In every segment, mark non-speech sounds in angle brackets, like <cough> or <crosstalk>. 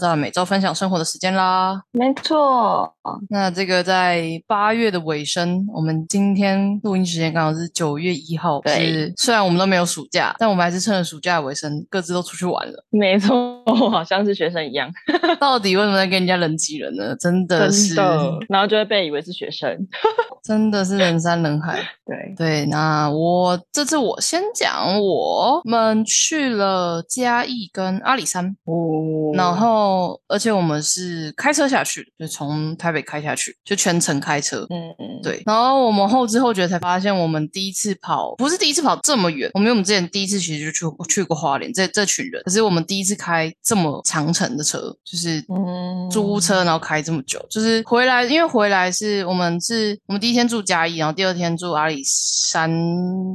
到了每周分享生活的时间啦。没错，那这个在八月的尾声，我们今天录音时间刚好是九月一号。对是虽然我们都没有暑假，但我们还是趁着暑假的尾声，各自都出去玩了。没错，我好像是学生一样，<laughs> 到底为什么在跟人家人挤人呢？真的是，真的，然后就会被以为是学生。<laughs> 真的是人山人海。对，对，那我这次我先讲，我们去了嘉义跟阿里山，哦然后而且我们是开车下去，就从台北开下去，就全程开车。嗯嗯，对，然后我们后知后觉才发现，我们第一次跑不是第一次跑这么远，我们因为我们之前第一次其实就去去过花莲，这这群人，可是我们第一次开这么长程的车，就是嗯租车然后开这么久，就是回来，因为回来是我们是我们第一天住嘉义，然后第二天住阿里山，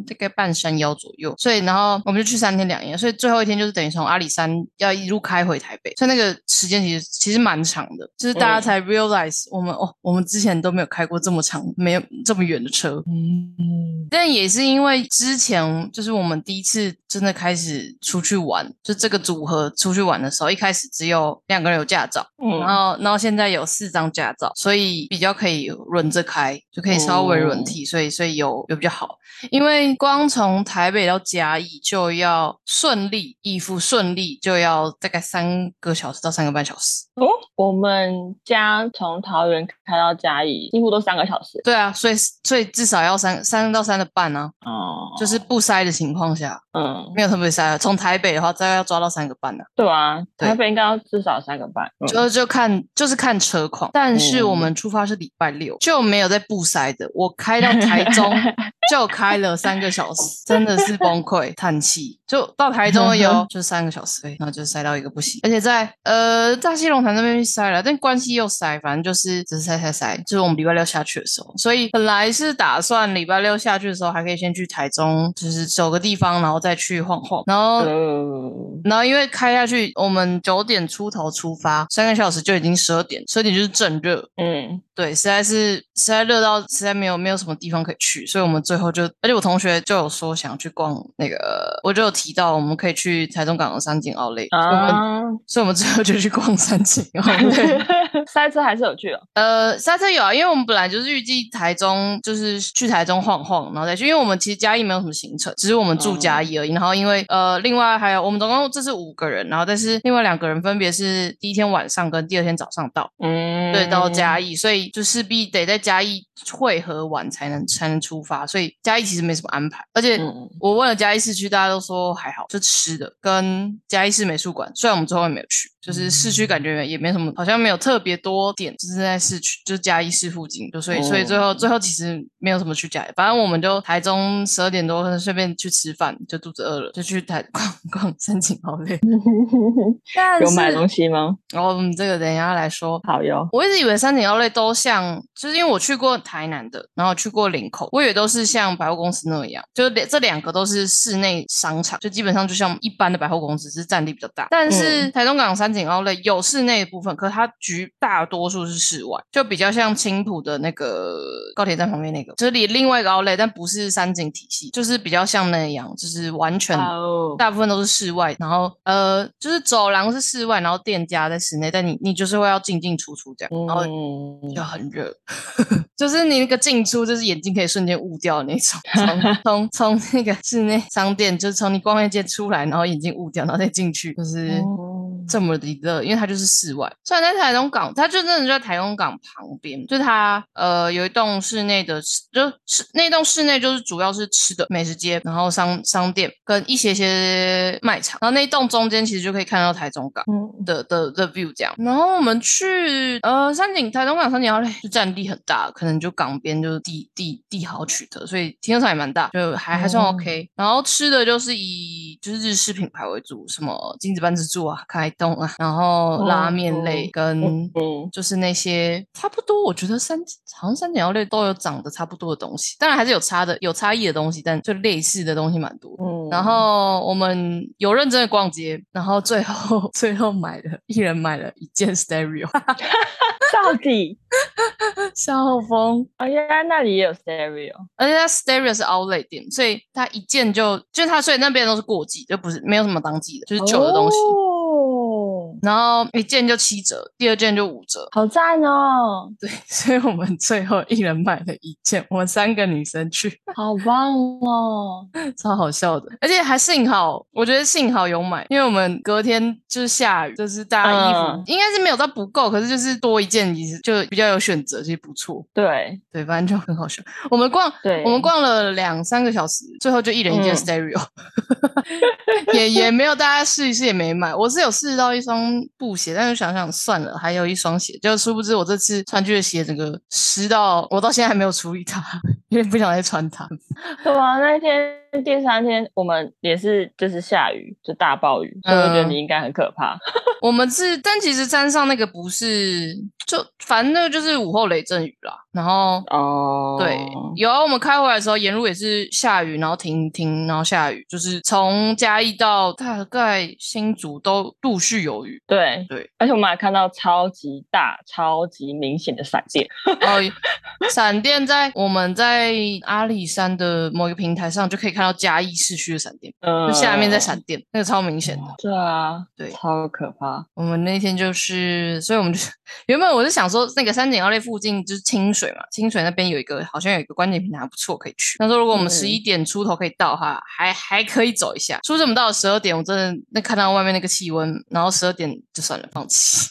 大概半山腰左右，所以然后我们就去三天两夜，所以最后一天就是等于从阿里山要一路开回台北，所以那个时间其实其实蛮长的，就是大家嗯。才 realize 我们、哦，我们之前都没有开过这么长、没有这么远的车，嗯。但也是因为之前就是我们第一次真的开始出去玩，就这个组合出去玩的时候，一开始只有两个人有驾照，嗯然嗯后然后现在有四张驾照，所以比较可以轮着开，就可以稍微轮替，所以所以有有比较好。因为光从台北到嘉义就要顺利，义父顺利就要大概三个小时到三个半小时。哦，我们家从桃园开到嘉义几乎都三个小时。对啊，所以所以至少要三三到三的半啊，哦，就是不塞的情况下，嗯，没有特别塞啊。从台北的话，大概要抓到三个半呢、对啊，对台北应该要至少三个半。嗯就就看就是看车况，但是嗯我们出发是礼拜六，就没有在不塞的。我开到台中 <laughs> 就开了三个小时，真的是崩溃叹气。就到台中而已哦，<laughs> 就三个小时，对，然后就塞到一个不行。而且在呃大溪龙潭那边去塞了，但关西又塞，反正就是只是塞塞塞。就是我们礼拜六下去的时候，所以本来是打算礼拜六下去的时候还可以先去台中，就是走个地方，然后再去晃晃，然后。嗯，然后因为开下去，我们九点出头出发，三个小时就已经十二点，十二点就是正热，嗯对，实在是实在热到实在没有没有什么地方可以去，所以我们最后就，而且我同学就有说想要去逛那个，我就有提到我们可以去台中港的三井奥莱，啊，所以我们最后就去逛三井奥莱。<laughs> 塞车还是有去哦。呃，塞车有啊，因为我们本来就是预计台中就是去台中晃晃，然后再去，因为我们其实嘉义没有什么行程，只是我们住嘉义而已。然后因为呃，另外还有我们总共这是五个人，然后但是另外两个人分别是第一天晚上跟第二天早上到，嗯，对，到嘉义，所以就势必得在嘉义汇合完才能才能出发，所以嘉义其实没什么安排，而且。嗯我问了嘉义市区，大家都说还好，就吃的跟嘉义市美术馆，虽然我们最后也没有去，就是市区感觉也没什么，好像没有特别多点，就是在市区，就是嘉义市附近，就所以所以最后最后其实没有什么去嘉义，反正我们就台中十二点多顺便去吃饭，就肚子饿了，就去台逛逛三井好累。<laughs> 有买东西吗？然后我们这个等一下来说，好哟。我一直以为三井奥莱都像，就是因为我去过台南的，然后去过林口，我以为都是像百货公司那样，就两这两个都是室内商场，就基本上就像一般的百货公司，只是占地比较大。但是台中港三井奥莱有室内的部分，可它局大多数是室外，就比较像青浦的那个高铁站旁边那个，这里另外一个奥莱，但不是三井体系，就是比较像那样，就是完全哦，大部分都是室外，然后呃，就是走廊是室外，然后店家在室内，但你你就是会要进进出出这样，然后嗯。就很热，<laughs> 就是你那个进出，就是眼睛可以瞬间雾掉的那种，从 <laughs> 从从那个室内商店，就是从你逛夜街出来，然后眼睛雾掉，然后再进去，就是。哦。这么的热，因为它就是室外。虽然在台中港，它就真的就在台中港旁边，就它呃有一栋室内的，就是那栋室内就是主要是吃的美食街，然后商商店跟一些些卖场，然后那一栋中间其实就可以看到台中港。嗯的的的 view 这样，然后我们去呃山景台中港山景好嘞就占地很大，可能就港边就是地地地好取得，所以停车场也蛮大，就还还算嗯 OK、然后吃的就是以就是日式品牌为主，什么金子班自助啊、开动啊，然后拉面类哦跟嗯就是那些差不多，我觉得三好像三角类都有长得差不多的东西，当然还是有差的有差异的东西，但就类似的东西蛮多。嗯然后我们有认真的逛街，然后最后 <laughs> 最后买了一人买了一件 stereo，到 <laughs> 到底？<laughs> 笑疯！哦，原来那里也有 stereo，而且它 stereo 是 outlet 店，所以它一件就就它，所以那边都是过季，就不是没有什么当季的，就是旧的东西。哦，然后一件就七折，第二件就五折。好赞哦，对，<laughs> 所以我们最后一人买了一件，我们三个女生去，好棒哦！<laughs> 超好笑的。而且还幸好，我觉得幸好有买，因为我们隔天就是下雨，就是大家衣服、嗯应该是没有到不够，可是就是多一件，其实就比较有选择，其实不错。对对，反正就很好笑。我们逛，对，我们逛了两三个小时，最后就一人一件嗯 stereo，、<laughs> 也也没有大家试一试，也没买。我是有试到一双布鞋，但是想想算了，还有一双鞋，就殊不知我这次穿去的鞋整个湿到，我到现在还没有处理它，<laughs> 因为不想再穿它。对啊，那天第三天我们也是就是下雨，就大暴雨，所以我觉得嗯你应该很可怕。<laughs> 我们是，但其实山上那个不是，就反正那个就是午后雷阵雨啦。然后哦，对，有啊，我们开回来的时候，沿路也是下雨，然后停停，然后下雨，就是从嘉义到大概新竹都陆续有雨。对对，而且我们还看到超级大、超级明显的闪电。<laughs> 哦，闪电在我们在阿里山的某一个平台上就可以看到嘉义市区的闪电，嗯就下面在闪电，那个超明显的。对啊，对超可怕。我们那天就是，所以我们就原本我是想说，那个三井奥莱附近就是清水嘛，清水那边有一个好像有一个观景平台还不错，可以去。他说如果我们嗯十一点出头可以到的话，还还可以走一下。出这么到了十二点，我真的那看到外面那个气温，然后十二点就算了，放弃，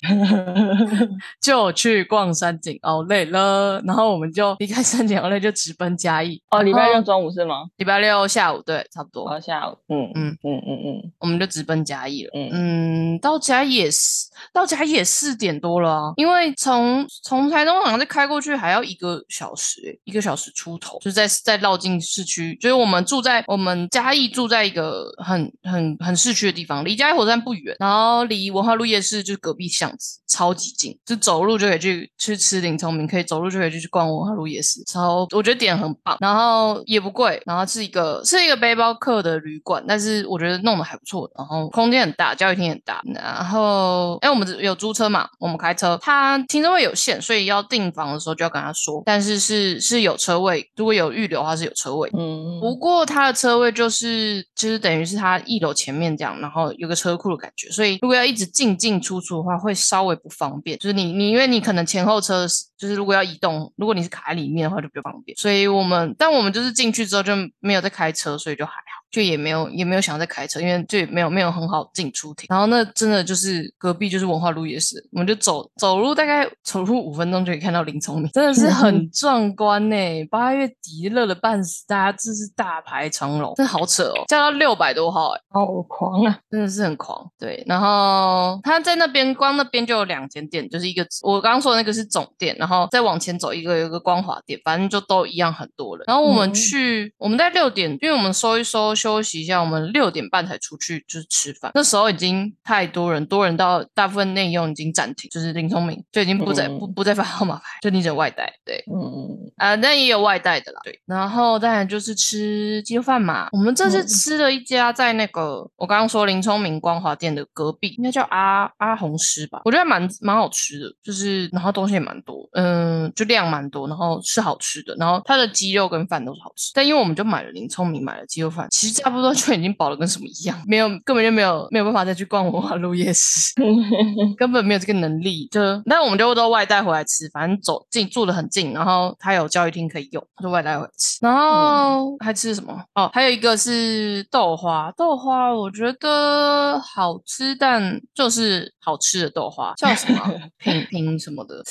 <laughs> 就去逛山景奥莱了。然后我们就离开山景奥莱，就直奔嘉义。哦，礼拜六中午是吗？礼拜六下午对，差不多。哦，下午。嗯嗯嗯嗯嗯嗯，我们就直奔嘉义了。嗯嗯，到嘉义也是，到嘉义也四点多了啊，因为从从台东好像再开过去还要一个小时、欸，一个小时出头，就是在在绕进市区。就是我们住在我们嘉义住在一个很很很市区的地方，离嘉义火车站不远，然后离文化路夜市就是隔壁巷子，超级近，就走路就可以去去吃林聪明，可以走路就可以去去逛文化路夜市，超我觉得点很棒，然后也不贵，然后是一个是一个背包客的旅馆，但是我觉得弄得还不错，然后空间很大，教育厅很大，然后哎我们有租车嘛，我们开车，它停车位有限，所以要订房的时候就要跟他说，但是是是有车位，如果有预留的话是有车位。嗯，不过它的车位就是就是等于是它一楼前面这样，然后有个车库的感觉，所以如果要一直进进出出的话，会稍微不方便。就是你你因为你可能前后车就是如果要移动，如果你是卡在里面的话就比较方便。所以我们但我们就是进去之后就没有再开车，所以就还好。就也没有也没有想要再开车，因为就也没有没有很好进出停。然后那真的就是隔壁就是文化路夜市，我们就走走路大概走路五分钟就可以看到林聪明，真的是很壮观呢。八月底热的半死，大家真是大排长龙，真的好扯哦，叫到六百多号哎，好狂啊！真的是很狂。对，然后他在那边光那边就有两间店，就是一个我刚刚说的那个是总店，然后再往前走一个有一个光华店，反正就都一样很多人。然后我们嗯去，我们在六点，因为我们搜一收休息一下，我们六点半才出去就是吃饭。那时候已经太多人，多人到大部分内用已经暂停，就是林聪明就已经不再、嗯不不再发号码牌，就你只能外带。对，嗯，啊，那也有外带的啦。对，然后当然就是吃鸡肉饭嘛。我们这次嗯吃了一家在那个、我刚刚说林聪明光华店的隔壁，应该叫阿阿红师吧，我觉得蛮蛮好吃的，就是然后东西也蛮多，嗯，就量蛮多，然后是好吃的，然后它的鸡肉跟饭都是好吃。但因为我们就买了林聪明买了鸡肉饭，其实差不多就已经饱了跟什么一样，没有根本就没有没有办法再去逛文化路夜市。<laughs> 根本没有这个能力，就但我们就都外带回来吃，反正走近住的很近，然后他有教育厅可以用，就外带回来吃。然后还吃什么？哦，还有一个是豆花，豆花我觉得好吃，但就是好吃的豆花，叫什么啊 <laughs> 品品什么的。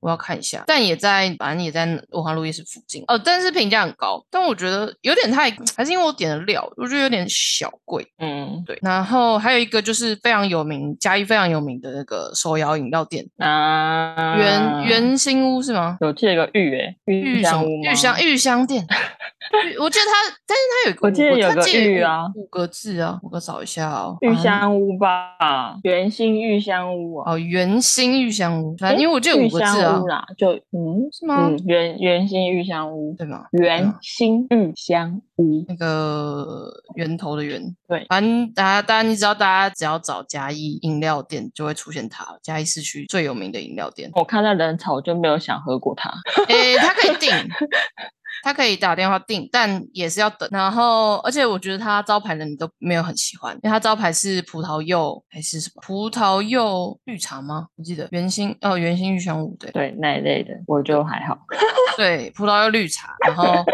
我要看一下，但也在，反正也在文化路夜市附近哦，但是评价很高，但我觉得有点太，还是因为我点的料，我觉得有点小贵。嗯对，然后还有一个就是非常有名，嘉义非常有名的那个手摇饮料店，啊，圆圆心屋是吗？有这个玉诶，玉香屋？玉香玉香店，我记得他，但是他有个，我记得有个玉啊五个字啊，我给我找一下哦。玉啊香屋吧，圆心玉香屋啊，哦，圆心玉香屋，反正因为我记得玉五个字啊屋，啦，就嗯是吗？嗯圆圆心玉香屋，对吗？圆心玉香屋，那个源头的源，对反正大家，大家你知道，大家只要找嘉义饮料店，就会出现它了。嘉义市区最有名的饮料店，我看到人潮就没有想喝过它。诶，它可以订，<laughs> 它可以打电话订，但也是要等。然后，而且我觉得他招牌的你都没有很喜欢，因为他招牌是葡萄柚还是什么葡萄柚绿茶吗？我记得圆心哦，圆心玉香舞对对那一类的，我就还好。<laughs> 对，葡萄柚绿茶，然后。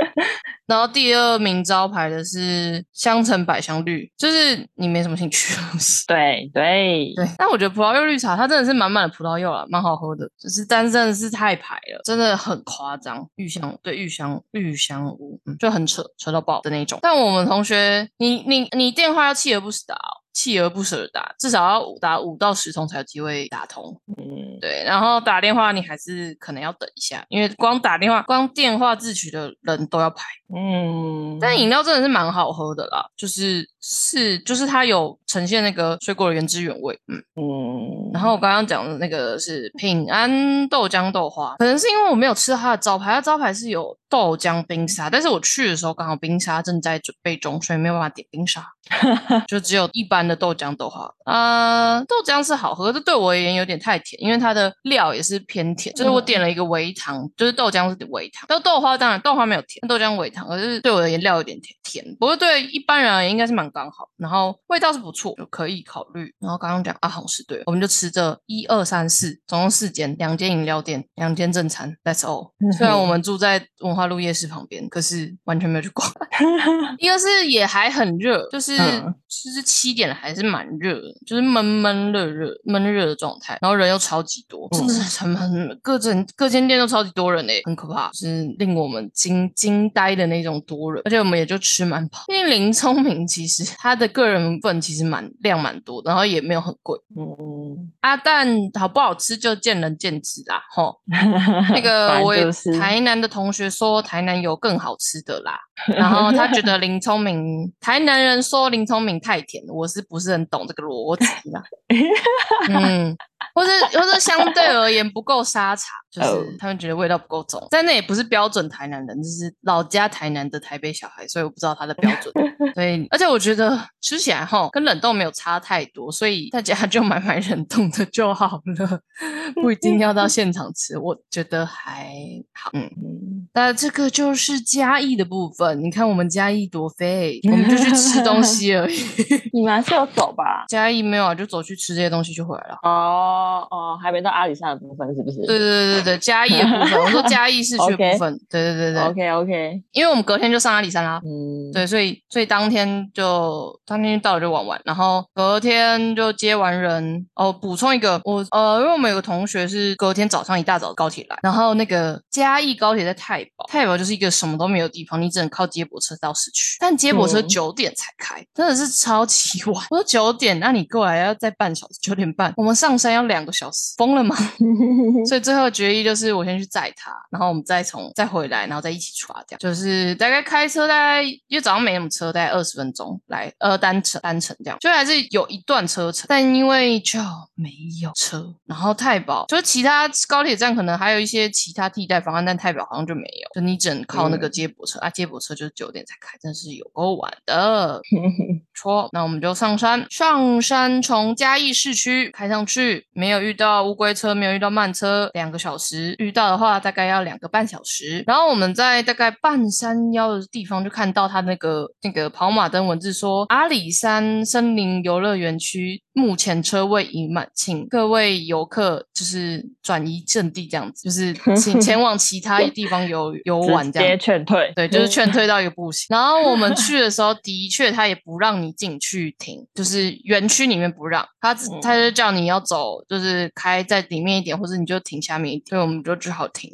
然后第二名招牌的是香橙百香绿，就是你没什么兴趣的东西。对对 <laughs> 对，但我觉得葡萄柚绿茶它真的是满满的葡萄柚啦，蛮好喝的。就是，但是真的是太排了，真的很夸张。玉香对玉香玉香屋，嗯，就很扯，扯到爆的那种。但我们同学，你你你电话要锲而不舍打哦，锲而不舍的打，至少要五打五到十通才有机会打通。嗯，对，然后打电话你还是可能要等一下，因为光打电话、光电话自取的人都要排。嗯，但饮料真的是蛮好喝的啦，就是是就是它有呈现那个水果的原汁原味，嗯。嗯，然后我刚刚讲的那个是平安豆浆豆花，可能是因为我没有吃它的招牌，它招牌是有豆浆冰沙，但是我去的时候刚好冰沙正在准备中，所以没有办法点冰沙，<laughs> 就只有一般的豆浆豆花。呃，豆浆是好喝，这对我而言有点太甜，因为它的料也是偏甜，就是我点了一个微糖，就是豆浆是微糖，但豆花当然豆花没有甜，豆浆微糖，可是对我而言料有点甜甜，不过对一般人而言应该是蛮刚好，然后味道是不错，就可以考虑。然后刚刚讲阿红是对，我们就吃这一二三四，总共四间，两间饮料店，两间正餐，That's all。<laughs> 虽然我们住在文化路夜市旁边，可是完全没有去逛。<laughs> 一个是也还很热，就是、嗯就是七点了还是蛮热的，就是闷闷热热闷热的状态，然后人又超级多，真的是很很各整各间店都超级多人嘞，很可怕，就是令我们惊惊呆的那种多人，而且我们也就吃蛮饱。因为林聪明其实他的个人份其实蛮量蛮多，然后也没有很贵。嗯，啊，但好不好吃就见仁见智啦，吼。<laughs> 那个我也是台南的同学说台南有更好吃的啦，<laughs> 然后他觉得林聪明，台南人说林聪明太甜，我是不是很懂这个逻辑啦？嗯，或者或者相对而言不够沙茶，就哦是他们觉得味道不够重，但那也不是标准台南人，就是老家台南的台北小孩，所以我不知道他的标准。<laughs> 所以，而且我觉得吃起来哈跟冷冻没有差太多，所以大家就买买冷冻的就好了，<laughs> 不一定要到现场吃。我觉得还好，嗯。嗯那这个就是嘉义的部分，你看我们嘉义多废，<laughs> 我们就去吃东西而已。<laughs> 你们还是要走吧？嘉义没有啊，就走去吃这些东西就回来了。哦哦，还没到阿里山的部分是不是？对对对对对，嘉义的部分，我说嘉义市区部分，对对对对 OK OK，因为我们隔天就上阿里山啦。嗯，对，所以所以当天就当天到了就玩完，然后隔天就接完人。哦，补充一个，我呃，因为我们有个同学是隔天早上一大早高铁来，然后那个嘉义高铁在太保，太保就是一个什么都没有的地方，你只能靠接驳车到市区，但接驳车嗯九点才开，真的是超级晚。我说九点，那你过来要再半小时，九点半，我们上山要两个小时，疯了吗？<laughs> 所以最后决议就是我先去载他，然后我们再从再回来，然后再一起出发，这样就是大概开车大概因为早上没什么车，大概二十分钟来呃单程单程这样，就还是有一段车程，但因为就没有车，然后太保就是其他高铁站可能还有一些其他替代方案，但太保好像就没有，就你只能靠那个嗯接驳车、啊，接驳车就是九点才开，真是有够晚的。<laughs> 错，那我们就上山。上山从嘉义市区开上去，没有遇到乌龟车，没有遇到慢车，两个小时；遇到的话，大概要两个半小时。然后我们在大概半山腰的地方就看到他那个那个跑马灯文字说阿里山森林游乐园区目前车位已满，请各位游客就是转移阵地，这样子，就是 <laughs> 请前往其他地方游游玩这样直接。劝退，对，就是劝退 <laughs> 到一个不行。然后我们去的时候，的确他也不让你进去停，就是园区里面不让，他只他就叫你要走，就是开在里面一点，或者你就停下面一点，所以我们就只好停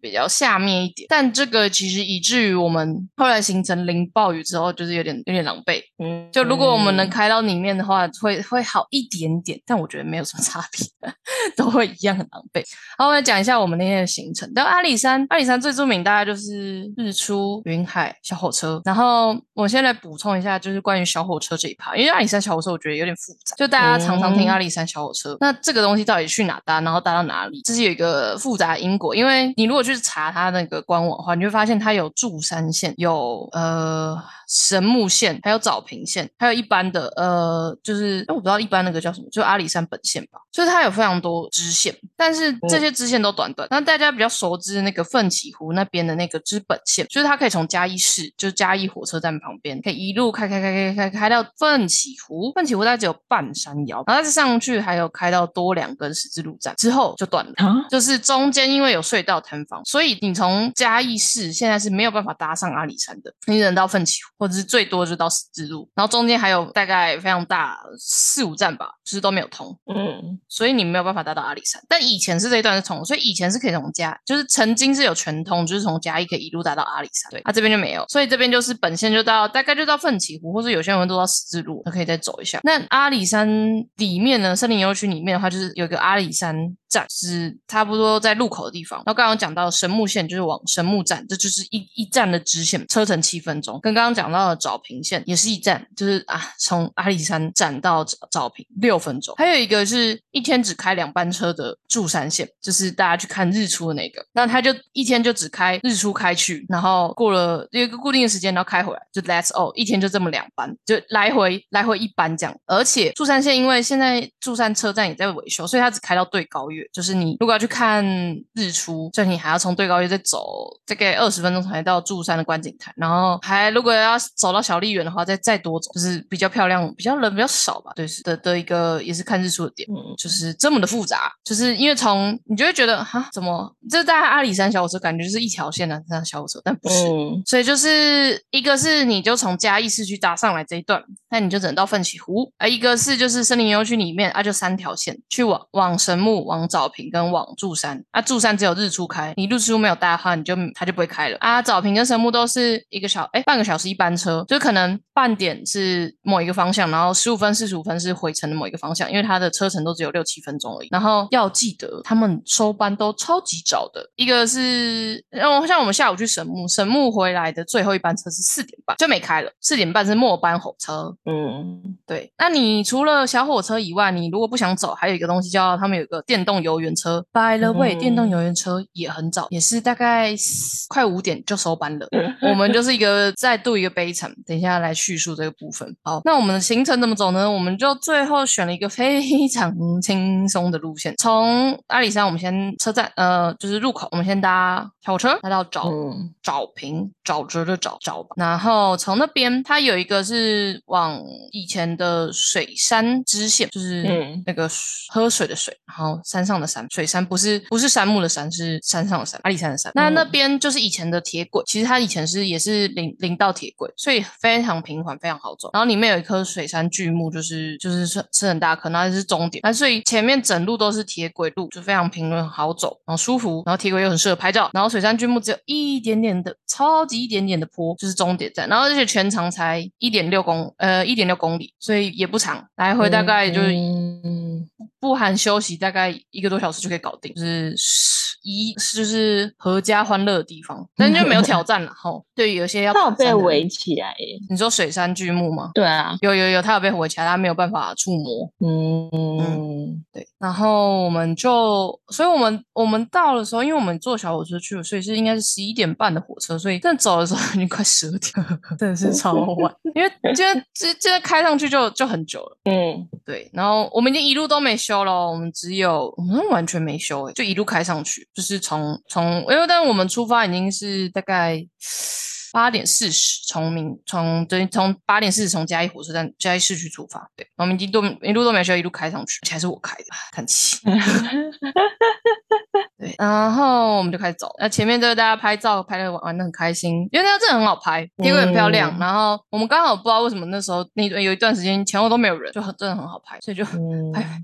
比较下面一点。但这个其实以至于我们后来形成淋暴雨之后，就是有点有点狼狈。嗯，就如果我们能嗯开到里面的话，会会好一点点，但我觉得没有什么差别，<laughs> 都会一样很狼狈。好，我来讲一下我们那天的行程。到阿里山，阿里山最著名大概就是日出、云海、小火车。然后我先来补充一下，就是关于小火车这一趴，因为阿里山小火车我觉得有点复杂，就大家常常听嗯阿里山小火车，那这个东西到底去哪搭，然后搭到哪里，这是有一个复杂的因果。因为你如果去查它那个官网的话，你会发现它有住山线，有呃神木线，还有早平线，还有一般的呃，就是我不知道一般那个叫什么，就阿里山本线吧，就是它有非常多支线，但是这些支线都短短。那大家比较熟知的那个奋起湖那边的那个支本线，就是它可以从嘉义市，就是嘉义火车站旁边，可以一路开开开开开开到奋起湖，奋起湖大概只有半山腰，然后再上去还有开到多两根十字路站，之后就断了。啊，就是中间因为有隧道坍方，所以你从嘉义市现在是没有办法搭上阿里山的，你只能到奋起湖，或者是最多就到十字路，然后中间还有大概非常大四五站吧，就是都没有通，嗯所以你没有办法搭到阿里山。但以前是这一段是通，所以以前是可以从嘉，就是曾经是有全通，就是从嘉义可以一路搭到阿里山，对，它、这边就没有，所以这边就是本线就到大概就到奋起湖，或者有些人都到十字路，都可以再走一下。那阿里山里面呢，森林游乐区里面的话，就是有一个阿里山站，是差不多在路口的地方。然后刚刚讲到神木线，就是往神木站，这就是一一站的支线，车程七分钟。跟刚刚讲到的找平线也是一站，就是啊，从阿里山站到找平六分钟。还有一个是一天只开两班车的住山线，就是大家去看日出的那个。那他就一天就只开日出开去，然后过了有一个固定的时间，然后开回来，就 That's all，一天就这么两班，就来回来回一班这样。而且住山线因为现在住山车站也在维修，所以它只开到对高月月，就是你如果要去看日出，就你还要从对高月再走大概二十分钟才到柱山的观景台，然后还如果要走到小丽园的话，再再多走，就是比较漂亮、比较人比较少吧，对，是的的一个也是看日出的点。嗯就是这么的复杂，就是因为从你就会觉得哈，怎么这在阿里山小火车感觉就是一条线的这样小火车，但不是，嗯所以就是一个是你就从嘉义市区搭上来这一段，那你就只能到奋起湖；啊一个是就是森林游区里面啊，就三条线，去往往神木、往早平跟往柱山。啊，柱山只有日出开，你日出没有搭的话，你就它就不会开了。啊，早平跟神木都是一个小哎半个小时一班车，就可能半点是某一个方向，然后十五分、四十五分是回程的某一个方向，因为它的车程都只有六七分钟而已。然后要记得他们收班都超级早的，一个是，嗯，像我们下午去神木，神木回来的最后一班车是四点半就没开了，四点半是末班火车。嗯对，那你除了小火车以外，你如果不想走，还有一个东西叫他们有个电动游园车。By the way，、嗯电动游园车也很早，也是大概快五点就收班了。嗯我们就是一个再度一个悲惨。等一下来叙述这个部分。好，那我们的行程怎么走呢？我们就最后选了一个非常轻松的路线，从阿里山，我们先车站，呃，就是入口，我们先搭小火车来到沼嗯沼平沼泽的沼沼吧，然后从那边它有一个是往以前的水山支线，就是嗯那个喝水的水，然后山上的山，水山不是不是山木的山，是山上的山，阿里山的山。那嗯那边就是以前的铁轨，其实它以前是也是林林道铁轨，所以非常平缓，非常好走。然后里面有一棵水杉巨木，就是就是是是很大棵，那是终点。那所以前面整路都是铁轨路，就非常平稳好走，然后舒服，然后铁轨又很适合拍照。然后水杉巨木只有一点点的超级一点点的坡，就是终点站。然后而且全长才一点六公呃一点六公里，所以也不长，来回大概就是嗯不含休息，大概一个多小时就可以搞定，就是一就是合家欢乐的地方，但就没有 <laughs> 挑战了吼。对有些要它有被围起来耶。你说水杉巨木吗？对啊，有有有，它有被围起来，它没有办法触摸。嗯对，然后我们就，所以我们我们到的时候，因为我们坐小火车去了，所以是应该是十一点半的火车，所以真的走的时候已经快十二点了，真的是超晚，因为今天今今天开上去就就很久了。嗯对，然后我们已经一路都没修了，我们只有我们完全没修诶，就一路开上去，就是从从，因为但我们出发已经是大概八点四十，从明从对从八点四十从嘉义火车站嘉义市区出发，对，我们一路一路都没休，一路开上去，而且还是我开的，叹气。<laughs> 对，然后我们就开始走，那前面就是大家拍照，拍的玩玩的很开心，因为那个真的很好拍，天空很漂亮。嗯然后我们刚好不知道为什么那时候那有一段时间前后都没有人，就很真的很好拍，所以就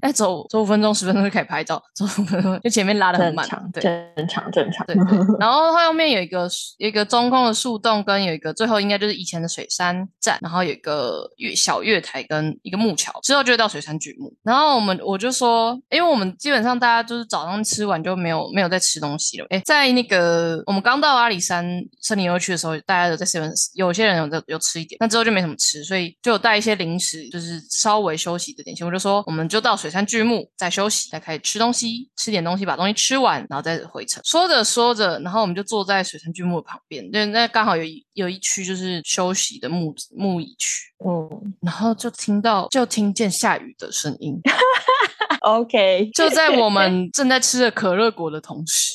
哎，走走五分钟十分钟就可以拍照，<laughs> 走五分钟就前面拉的很慢正常，，对。正常，正常。对对，<laughs> 然后后面有一个有一个中空的树洞，跟有一个最后应该就是以前的水山站，然后有一个月小月台跟一个木桥，之后就会到水杉巨木。然后我们我就说，因为我们基本上大家就是早上吃完就没有没有在吃东西了。哎，在那个我们刚到阿里山森林游乐区的时候，大家有在 seven，有些人有在有吃一点，那之后就没什么吃，所以就有带一些零食，就是稍微休息的点心。我就说，我们就到水杉巨木再休息，再开始吃东西，吃点东西，把东西吃完，然后再回程。说着说着，然后我们就坐在水杉巨木的旁边，就那刚好有一有一区就是休息的木木椅区，嗯然后就听到就听见下雨的声音，<laughs> <laughs> OK，<laughs> 就在我们 <laughs> 正在吃着可乐果的同时，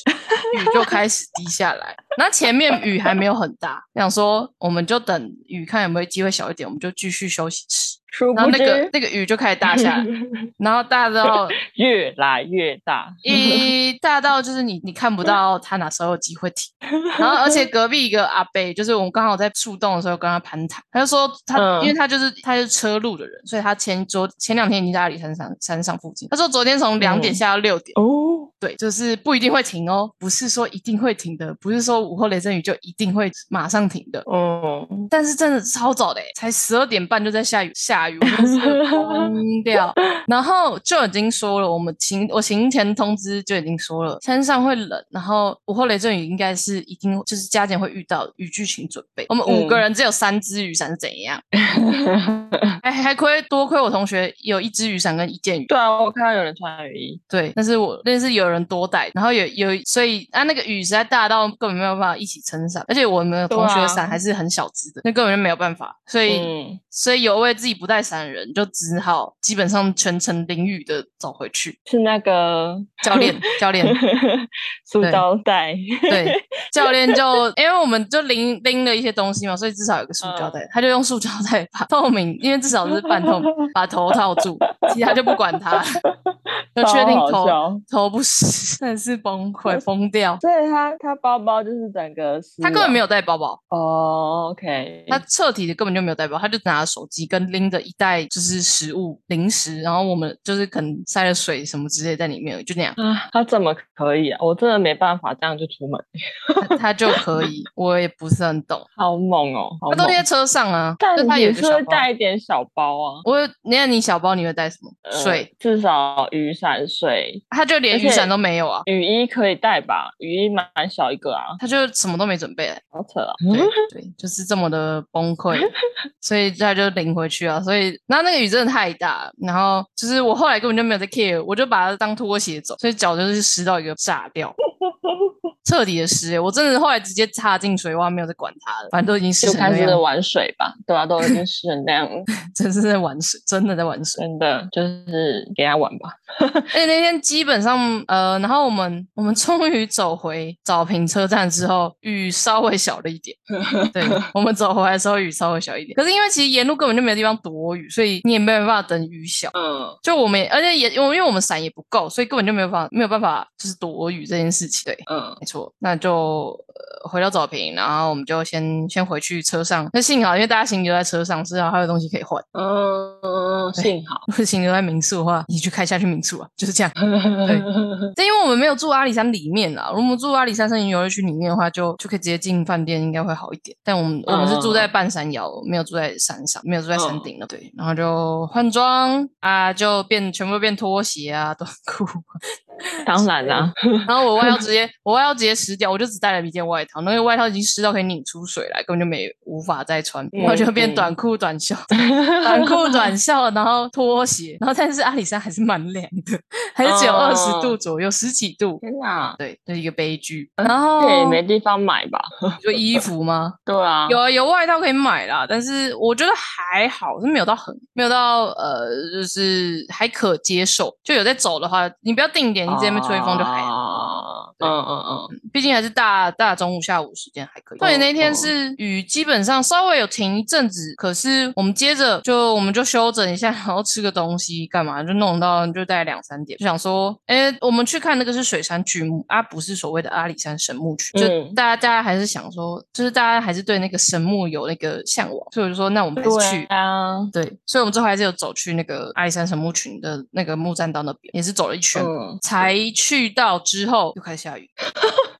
雨就开始滴下来。那前面雨还没有很大，想说我们就等雨看有没有机会小一点，我们就继续休息吃。殊不然后那个知那个雨就开始大下来，<laughs> 然后大到 <laughs> 越来越大。<laughs> 一大到就是你你看不到他哪时候有机会停，然后而且隔壁一个阿伯，就是我们刚好在树洞的时候跟他攀谈，他就说他、嗯因为他就是他是车路的人，所以他前昨前两天已经在阿里山上山上附近，他说昨天从两点嗯下到六点。哦，对，就是不一定会停哦，不是说一定会停的，不是说午后雷阵雨就一定会马上停的。哦，但是真的超早的欸，才十二点半就在下雨，下雨，我真的是疯掉。<laughs> 然后就已经说了，我们行我行前通知就已经说了，山上会冷，然后午后雷阵雨应该是一定就是加减会遇到雨具，请准备。我们五个嗯人只有三支雨伞是怎样？<laughs> 还还亏多亏我同学有一支雨伞跟一件雨对啊，我看到有人穿雨衣，对，但是我那是有人多带，然后有有，所以啊那个雨实在大到根本没有办法一起撑伞，而且我们同学伞还是很小只的，那根本就没有办法，所以、嗯，所以有位自己不带伞的人就只好基本上全程淋雨的走回去。是那个 <laughs> 教练教练 <laughs> 塑对胶袋，对，教练就因为我们就拎拎了一些东西嘛，所以至少有个塑胶袋，他就用塑胶袋 <laughs> 把透明，因为至少是半透明，把头套住，其他就不管他了，就确定头头不湿，真的是崩溃疯掉。所以他他包包就是整个他根本没有带包包，哦，OK，他彻底的根本就没有带包，他就拿着手机跟拎着一袋就是食物零食，然后我们就是可能塞了水什么之类在里面，就那样，啊，他怎么可以啊？我真的没办法这样就出门，他他就可以，<laughs> 我也不是很懂，好猛哦，猛他都！在车上啊，但他有一你是会。带一点小包啊，我有你看你小包你会带什么？呃水，至少雨伞、水、他就连雨伞都没有啊，雨衣可以带吧？雨衣蛮小一个啊，他就什么都没准备。好扯啊！对对，就是这么的崩溃，<laughs> 所以他就领回去啊。所以，然后那个雨真的太大，然后就是我后来根本就没有在 care，我就把它当拖鞋走，所以脚就是湿到一个炸掉，<laughs> <laughs> 彻底的湿、欸。我真的后来直接插进水洼，没有再管它了，反正都已经湿就开成那样，始玩水吧，对啊，都已经湿成那样了，<laughs> 真是在玩水，真的在玩水。真的就是给他玩吧。<laughs> 而且那天基本上，呃，然后我们我们终于走回早平车站之后，雨稍微小了一点。对，我们走回来的时候雨稍微小一点，可是因为其实沿路根本就没有地方躲雨，所以你也没有办法等雨小。嗯，就我们，而且也因为因为我们伞也不够，所以根本就没有办法没有办法就是躲雨这件事情。对，嗯，没错，那就、呃、回到早坪，然后我们就先先回去车上。那幸好因为大家行李都在车上，至少还有东西可以换。嗯，幸好。如果行李都在民宿的话，你去开下去民宿啊，就是这样。对 <laughs> 但因为我们没有住阿里山里面啊，如果我们住阿里山森林游乐区里面的话，就就可以直接进饭店，应该会好一点。但我们我们是住在半山腰，没有住在山上，没有住在山顶了。对，然后就换装啊，就变全部变拖鞋啊、短裤，<laughs> 当然啦，然后我外套直接 <laughs> 我外套直接湿掉，我就只带了一件外套，那个外套已经湿到可以拧出水来，根本就没无法再穿，然后就变嗯短裤短袖，<laughs> 短裤短袖，然后拖鞋，然后但是阿里山还是蛮凉的，还是只有哦二十度左右，十几度。天哪，对，这是一个悲剧。然后对，没地方买吧？就衣服吗？对啊，有啊有外套可以买啦，但是我觉得还好，是没有到很没有到呃，就是还可接受。就有在走的话，你不要定点，你直接没吹风就还好。嗯嗯嗯，毕竟还是大大中午、下午时间还可以。对，那天是雨，基本上稍微有停一阵子，可是我们接着就我们就休整一下，然后吃个东西，干嘛就弄到就大概两三点，就想说，哎，我们去看那个是水杉巨木啊，不是所谓的阿里山神木群，就大家大家还是想说，就是大家还是对那个神木有那个向往，所以我就说，那我们还是去啊，对，所以我们最后还是有走去那个阿里山神木群的那个木栈道那边，也是走了一圈，才去到之后又开始下雨。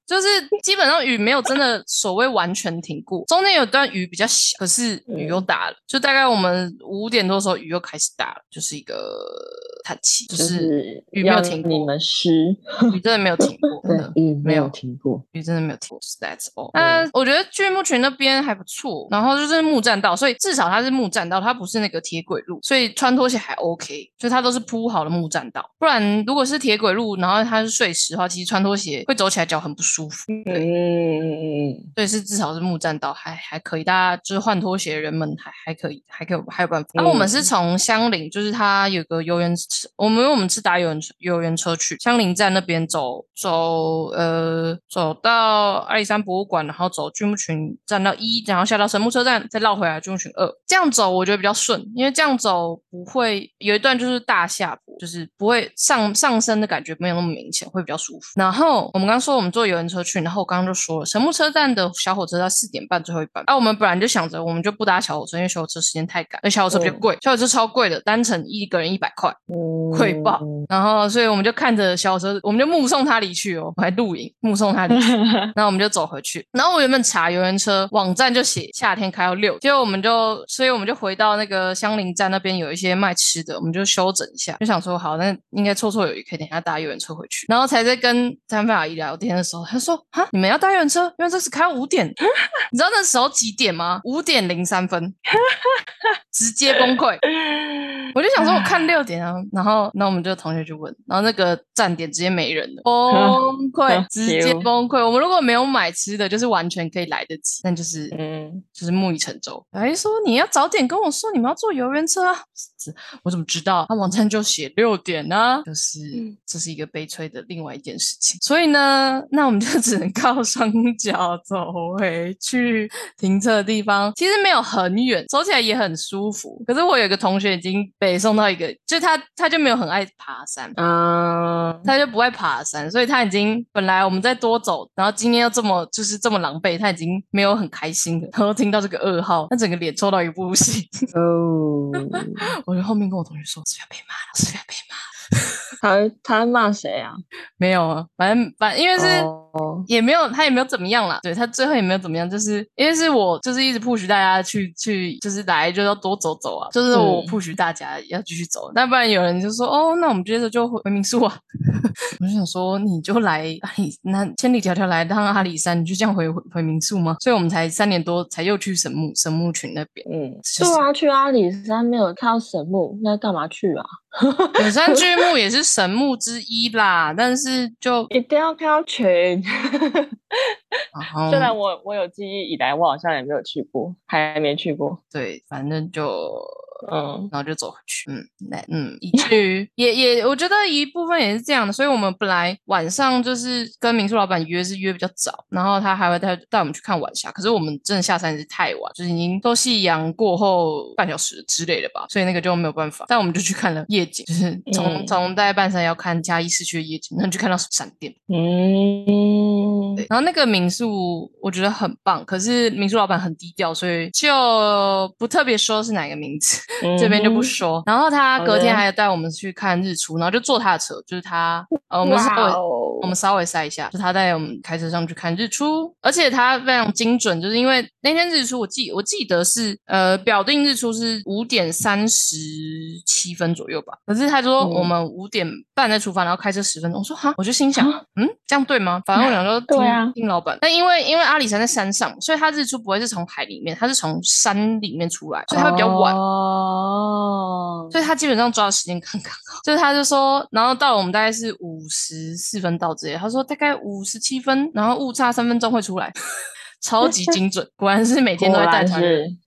就是基本上雨没有真的所谓完全停过，中间有段雨比较小，可是雨又大了。就大概我们五点多的时候雨又开始大了，就是一个叹气，就是雨没有停过。你们湿，雨真的没有停过，<laughs> 真的雨没有停过，雨真的没有停过。That's all。那我觉得巨木群那边还不错，然后就是木栈道，所以至少它是木栈道，它不是那个铁轨路，所以穿拖鞋还 OK，就它都是铺好的木栈道。不然如果是铁轨路，然后它是碎石的话，其实穿拖鞋会走起来脚很不舒服。舒服，对，嗯，对，是至少是木栈道，还还可以，大家就是换拖鞋的人们还还可以，还可以还有办法。然后我们是从香林，就是它有个游园车，我们因为我们是搭游园游园车去香林站那边走走，呃，走到阿里山博物馆，然后走巨木群站到一，然后下到神木车站，再绕回来巨木群二，这样走我觉得比较顺，因为这样走不会有一段就是大下坡，就是不会上上升的感觉没有那么明显，会比较舒服。然后我们刚刚说我们坐游园。车去，然后我刚刚就说了，神木车站的小火车在四点半最后一班。啊，我们本来就想着，我们就不搭小火车，因为小火车时间太赶，而小火车比较贵，小火车超贵的，单程一个人一百块，贵爆。然后，所以我们就看着小火车，我们就目送他离去哦，<laughs> 我还录影，目送他离去。<laughs> 然后我们就走回去。然后我原本查游园车网站就写夏天开到六，结果我们就，所以我们就回到那个香林站那边有一些卖吃的，我们就休整一下，就想说好，那应该绰绰有余，可以等下搭游园车回去。然后才在跟餐饭阿姨聊天的时候，她说：“哈，你们要搭游园车？因为这是开五点，<laughs> 你知道那时候几点吗？五点零三分，直接崩溃。我就想说，我看六点啊，然后那我们就同学就问，然后那个站点直接没人了，<laughs> 崩溃，直接崩溃。我们如果没有买吃的，就是完全可以来得及，但就是嗯，就是木已成舟。还说你要早点跟我说，你们要坐游园车啊？我怎么知道？他网站就写六点呢，就是这是一个悲催的另外一件事情。所以呢，那我们就 <laughs> 只能靠双脚走回去停车的地方。其实没有很远，走起来也很舒服。可是我有个同学已经被送到一个，就他他就没有很爱爬山，嗯，他就不爱爬山，所以他已经本来我们再多走，然后今天又这么就是这么狼狈，他已经没有很开心的。<laughs> 然后听到这个噩耗，他整个脸抽到一个不行。哦，<laughs> 我就后面跟我同学说，是要被骂了，是要被骂。<laughs> 他他骂谁啊？没有啊，反正反因为是也没有他也没有怎么样啦。对他最后也没有怎么样，就是因为是我就是一直 push 大家去去就是来就要多走走啊，就是我 push 大家要继续走，但不然有人就说哦，那我们接着就回民宿啊。<laughs> 我就想说你就来阿里那千里迢迢来趟阿里山，你就这样回回回民宿吗？所以我们才三点多才又去神木神木群那边。嗯，对啊，去阿里山没有看到神木，那干嘛去啊？本山巨木 <laughs> 也是神木之一啦，但是就一定要看到群。<laughs> 虽然我我有记忆以来，我好像也没有去过，还没去过。对，反正就。嗯，然后就走回去。嗯，那嗯，以至于也也，我觉得一部分也是这样的。所以我们本来晚上就是跟民宿老板约是约比较早，然后他还会带带我们去看晚霞。可是我们真的下山是太晚，就是已经都夕阳过后半小时之类的吧，所以那个就没有办法。但我们就去看了夜景，就是从从大概半山腰看嘉义市区的夜景，然后就看到闪电。嗯，对。然后那个民宿我觉得很棒，可是民宿老板很低调，所以就不特别说是哪个名字。<laughs> 这边就不说，然后他隔天还带我们去看日出，然后就坐他的车，就是他，呃，我们稍微我们稍微塞一下，就他带我们开车上去看日出，而且他非常精准，就是因为那天日出我记我记得是呃表定日出是五点三十七分左右吧，可是他说我们五点半再出发，然后开车十分钟，我说哈，我就心想，嗯，这样对吗？反正我想说 <laughs> 听听老板，但因为因为阿里山在山上，所以它日出不会是从海里面，它是从山里面出来，所以它会比较晚。哦，所以他基本上抓的时间刚刚好，就是他就说，然后到了我们大概是五十四分到这里，他说大概五十七分，然后误差三分钟会出来，超级精准，果然是每天都会带团，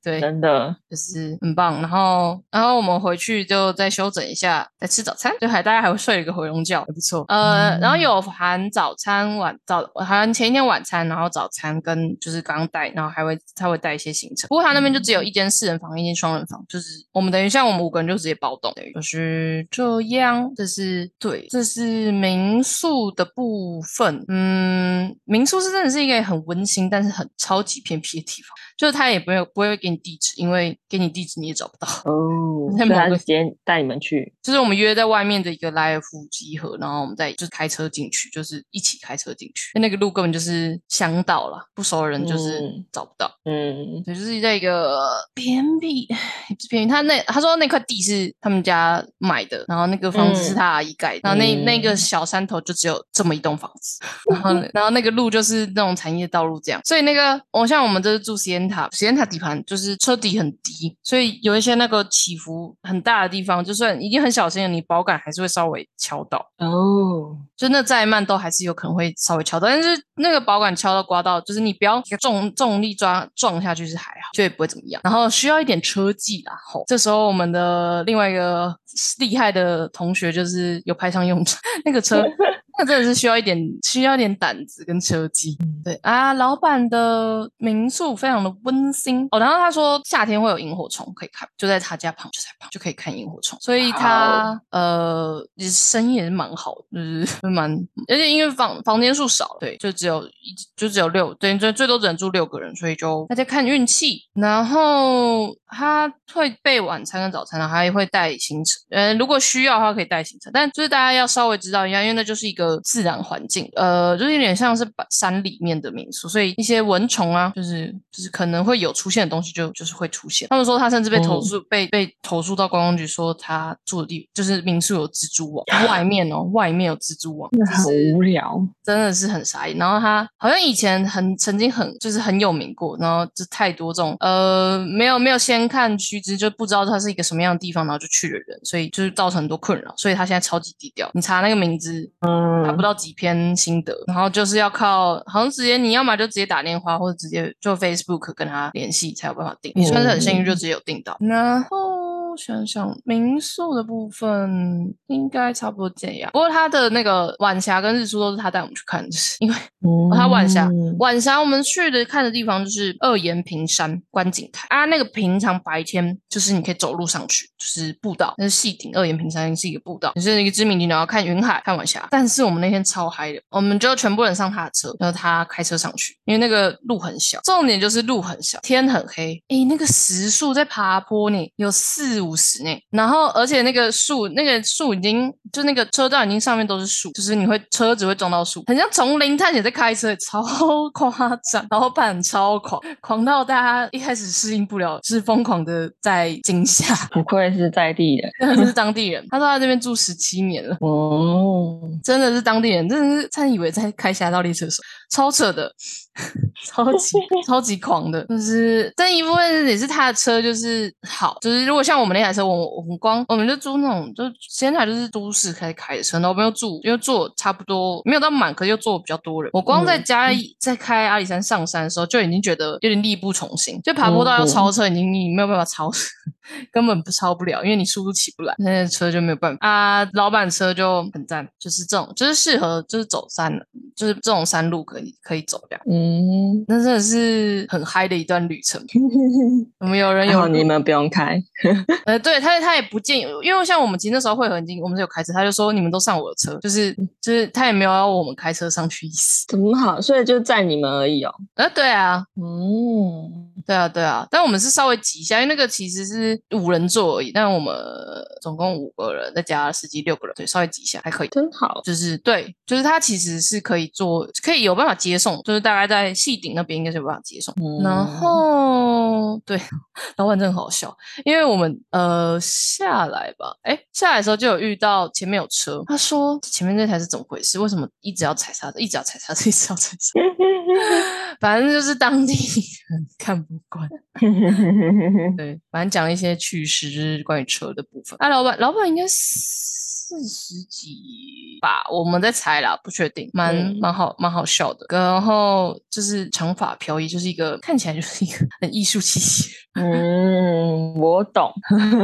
对，真的。就是很棒。然后，然后我们回去就再休整一下，再吃早餐，就还大家还会睡一个回笼觉，还不错。呃，然后有含早餐晚早含前一天晚餐，然后早餐跟就是刚刚带，然后还会他会带一些行程。不过他那边就只有一间四人房，一间双人房，就是我们等于像我们五个人就直接包栋，就是这样。这是对，这是民宿的部分。嗯，民宿是真的是一个很温馨，但是很超级偏僻的地方。就是他也不会不会给你地址，因为给你地址你也找不到哦。<laughs> 在某个时间带你们去，就是我们约在外面的一个莱尔夫集合，然后我们再就是开车进去，就是一起开车进去。那个路根本就是乡道了，不熟的人就是找不到。嗯，对，就是在一个偏僻，不是偏僻。他那他说那块地是他们家买的，然后那个房子是他阿姨盖的，然后那那个小山头就只有这么一栋房子，<laughs> 然后然后那个路就是那种产业道路这样，所以那个我像我们这是住西安。塔实验塔底盘就是车底很低，所以有一些那个起伏很大的地方，就算已经很小心了，你保杆还是会稍微敲到哦。就那再慢都还是有可能会稍微敲到，但是那个保杆敲到刮到，就是你不要重重力抓撞下去是还好，就也不会怎么样。然后需要一点车技啦，吼，这时候我们的另外一个厉害的同学就是有派上用场，<laughs> 那个车。那真的是需要一点，需要一点胆子跟车技。对啊，老板的民宿非常的温馨哦。然后他说夏天会有萤火虫可以看，就在他家旁，就在旁就可以看萤火虫。所以他呃，生意也是蛮好的，就是 <laughs> 蛮，而且因为房房间数少，对，就只有一，就只有六，对，最最多只能住六个人，所以就大家看运气。然后他会备晚餐跟早餐，然后还会带行程。呃，如果需要的话可以带行程，但就是大家要稍微知道一下，因为那就是一个。自然环境，呃，就是有点像是山里面的民宿，所以一些蚊虫啊，就是就是可能会有出现的东西，就就是会出现。他们说他甚至被投诉，被被投诉到观光局，说他住的地就是民宿有蜘蛛网，外面哦，外面有蜘蛛网，好无聊，真的是很傻眼。然后他好像以前很曾经很就是很有名过，然后就太多这种呃没有没有先看须知就不知道它是一个什么样的地方，然后就去了人，所以就是造成很多困扰。所以他现在超级低调，你查那个名字，嗯。达不到几篇心得，然后就是要靠，好像直接你要么就直接打电话，或者直接做 Facebook 跟他联系才有办法订。你算是很幸运，就直接有订到。然后。想想民宿的部分应该差不多这样，不过他的那个晚霞跟日出都是他带我们去看的，因为 <laughs> 他晚霞晚霞我们去的看的地方就是二岩平山观景台啊，那个平常白天就是你可以走路上去，就是步道，那是细顶二岩平山是一个步道，也是一个知名景点，要看云海看晚霞。但是我们那天超嗨的，我们就全部人上他的车，然后他开车上去，因为那个路很小，重点就是路很小，天很黑，诶，那个石树在爬坡呢，有四。五十内，然后而且那个树，那个树已经就那个车道已经上面都是树，就是你会车子会撞到树，很像丛林探险在开车，超夸张，然后板超狂，狂到大家一开始适应不了，是疯狂的在惊吓。不愧是在地人，真的是当地人，他说他这边住十七年了，哦，真的是当地人，真的是他以为在开侠盗猎车手，超扯的。<laughs> 超级 <laughs> 超级狂的，就是但一部分也是他的车就是好，就是如果像我们那台车，我我们光我们就租那种，就现在就是都市开开的车，然后我们又住，又坐差不多没有到满，可是又坐比较多人。我光在家在开阿里山上山的时候，就已经觉得有点力不从心，就爬坡道要超车，已经你没有办法超，<laughs> 根本不超不了，因为你速度起不来，那车就没有办法啊。老板车就很赞，就是这种，就是适合就是走山的，就是这种山路可以可以走的。嗯。嗯，那真的是很嗨的一段旅程。<laughs> 我们有人有你们不用开，<laughs> 呃，对他他也不建议，因为像我们其实那时候会很近，我们是有开车，他就说你们都上我的车，就是就是他也没有要我们开车上去意思。很好，所以就载你们而已哦。呃，对啊，嗯，对啊，对啊，但我们是稍微挤一下，因为那个其实是五人座而已，但我们总共五个人，再加司机六个人，对，稍微挤一下还可以，真好。就是对，就是他其实是可以做，可以有办法接送，就是大概在。在细顶那边应该是有办法接送，然后对老板真的好笑，因为我们呃下来吧，哎下来的时候就有遇到前面有车，他说前面那台是怎么回事？为什么一直要踩刹车，一直要踩刹车，一直要踩刹车？<laughs> 反正就是当地人看不惯，<laughs> 对，反正讲一些趣事，就是关于车的部分。啊，老板老板应该是。四十几吧，我们在猜啦，不确定，蛮蛮好蛮好笑的。然后就是长发飘逸，就是一个看起来就是一个 <laughs> 很艺术气息。嗯，我懂，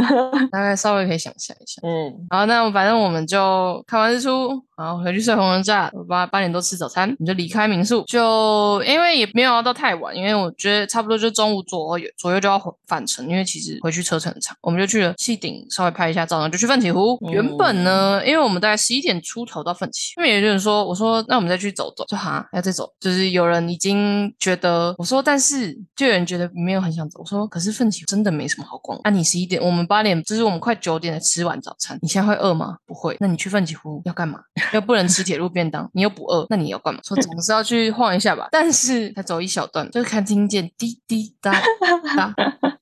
<laughs> 大概稍微可以想象一下。嗯，好，那反正我们就看完日出，然后回去睡红人站，八八点多吃早餐，我们就离开民宿。就因为也没有要到太晚，因为我觉得差不多就中午左右左右就要返程，因为其实回去车程很长，我们就去了戏顶稍微拍一下照，然后就去奋起湖。原本呢，因为我们大概十一点出头到奋起，因为有人说，我说那我们再去走走，就哈要再走，就是有人已经觉得我说，但是就有人觉得没有很想走，我说可是。奋起真的没什么好逛。那你十一点，我们八点，就是我们快九点才吃完早餐。你现在会饿吗？不会。那你去奋起湖要干嘛？<laughs> 又不能吃铁路便当，你又不饿，那你要干嘛？说总是要去晃一下吧。但是才走一小段，就看听见滴滴答答。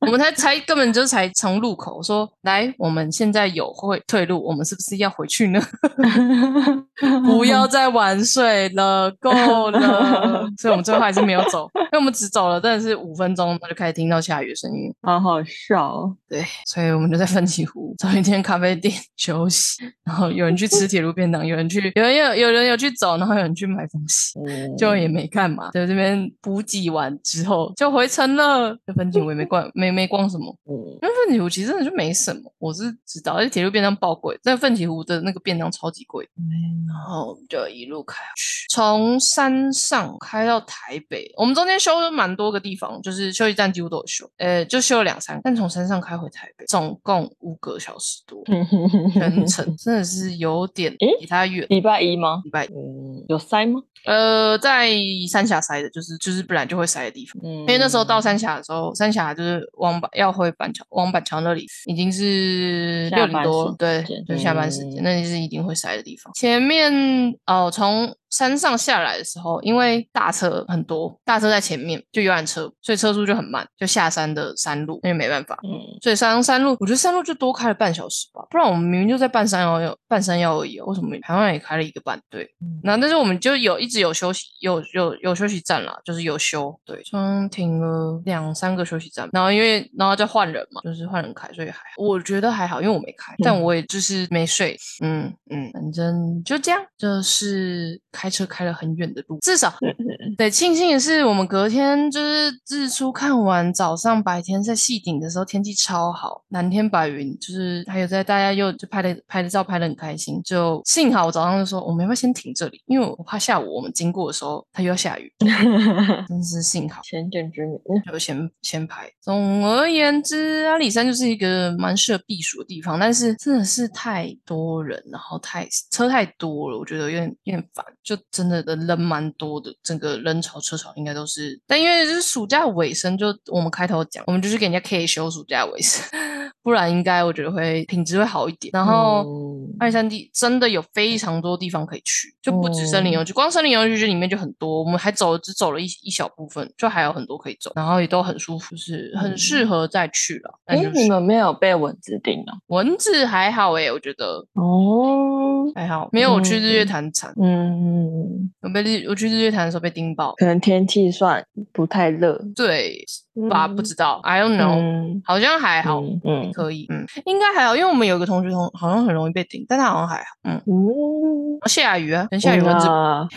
我们才才根本就才从路口我说来，我们现在有会退路，我们是不是要回去呢？<laughs> <laughs> 不要再晚睡了，够了。<laughs> 所以我们最后还是没有走，因为我们只走了真的是五分钟，就开始听到下雨的声音，好好笑。哦对，所以我们就在奋起湖找一间咖啡店休息，然后有人去吃铁路便当，有人去，<laughs> 有人有有人有去走，然后有人去买东西，就也没干嘛，在这边补给完之后就回城了。这奋起湖也没逛，<laughs> 没。没逛什么，因为奋起湖其实真的就没什么，我是知道，而且铁路便当爆贵，在奋起湖的那个便当超级贵，然后就一路开去，从山上开到台北，我们中间修了蛮多个地方，就是休息站几乎都有修，呃，就修了两三，但从山上开回台北，总共五个小时多，<laughs> 全程真的是有点比它远。礼拜一吗？礼拜嗯，有塞吗？呃，在三峡塞的，就是就是不然就会塞的地方，因为那时候到三峡的时候，三峡就是往板要回板桥，往板桥那里已经是六点多，对，就下班时间，那里是一定会塞的地方。前面哦，从。山上下来的时候，因为大车很多，大车在前面就游览车，所以车速就很慢。就下山的山路，那就没办法。嗯，所以山山路，我觉得山路就多开了半小时吧。不然我们明明就在半山腰，半山腰而已，为什么台湾也开了一个半？对，那但是我们就有一直有休息，有有有休息站啦，就是有休。对，中停了两三个休息站，然后因为然后再换人嘛，就是换人开，所以还我觉得还好，因为我没开，但我也就是没睡。嗯嗯，反正就这样，就是。开车开了很远的路，至少对庆幸的是，我们隔天就是日出看完，早上白天在戏顶的时候天气超好，蓝天白云，就是还有在大家又就拍的拍的照拍的很开心。就幸好我早上就说我们要不要先停这里，因为我怕下午我们经过的时候它又要下雨，<laughs> 真是幸好先见之明，就先先拍。总而言之，阿里山就是一个蛮适合避暑的地方，但是真的是太多人，然后太车太多了，我觉得有点有点烦。就真的的人蛮多的，整个人潮车潮应该都是，但因为就是暑假尾声，就我们开头讲，我们就是给人家 K 休暑假尾声，<laughs> 不然应该我觉得会品质会好一点。然后二三地真的有非常多地方可以去，就不止森林游具，光森林游具这里面就很多，我们还走只走了一一小部分，就还有很多可以走，然后也都很舒服，是很适合再去了。哎，你们没有被蚊子叮啊？蚊子还好哎，我觉得哦还好，没有我去日月潭惨。嗯。嗯，我被日我去日月潭的时候被叮爆，可能天气算不太热，对吧？不知道，I don't know，好像还好，嗯，可以，嗯，应该还好，因为我们有个同学同好像很容易被叮，但他好像还好，嗯，下雨啊，等下雨蚊子，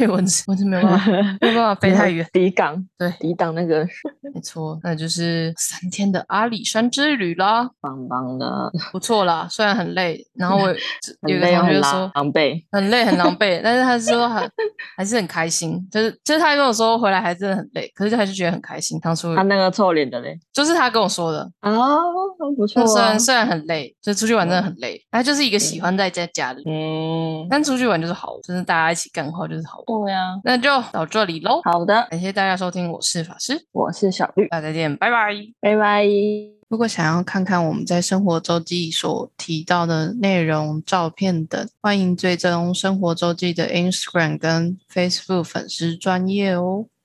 蚊子蚊子没有办法，没有办法飞太远，抵挡，对，抵挡那个，没错，那就是三天的阿里山之旅啦，棒棒的，<laughs> 不错啦，虽然很累，然后我有个同学说狼狈，很累很狼狈，<laughs> 但是他说很。还是很开心，就是就是他跟我说回来还真的很累，可是还是觉得很开心。当初他那个臭脸的嘞，就是他跟我说的啊，不错。虽然虽然很累，就出去玩真的很累，他就是一个喜欢在在家里，嗯，但出去玩就是好，就是大家一起干活就是好。对呀，那就到这里喽。好的，感谢大家收听，我是法师，我是小绿，大家再见，拜拜，拜拜。如果想要看看我们在生活周记所提到的内容、照片等，欢迎追踪生活周记的 Instagram 跟 Facebook 粉丝专业哦。